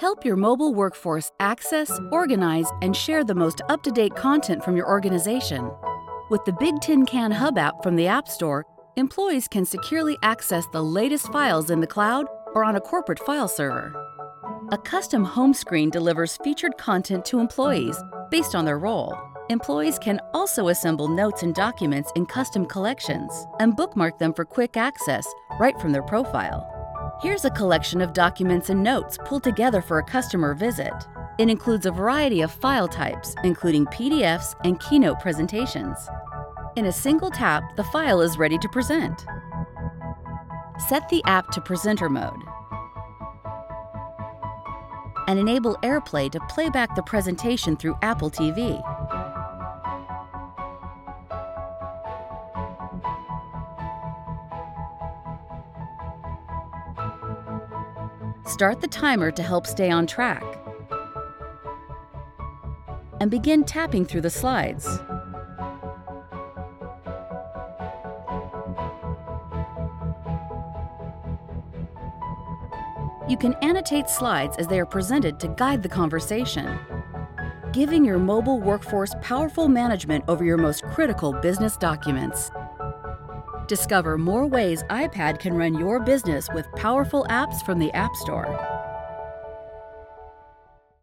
Help your mobile workforce access, organize, and share the most up to date content from your organization. With the Bigtincan Hub app from the App Store, employees can securely access the latest files in the cloud or on a corporate file server. A custom home screen delivers featured content to employees based on their role. Employees can also assemble notes and documents in custom collections and bookmark them for quick access right from their profile. Here's a collection of documents and notes pulled together for a customer visit. It includes a variety of file types, including PDFs and keynote presentations. In a single tap, the file is ready to present. Set the app to presenter mode and enable AirPlay to play back the presentation through Apple TV. Start the timer to help stay on track. And begin tapping through the slides. You can annotate slides as they are presented to guide the conversation, giving your mobile workforce powerful management over your most critical business documents. Discover more ways iPad can run your business with powerful apps from the App Store.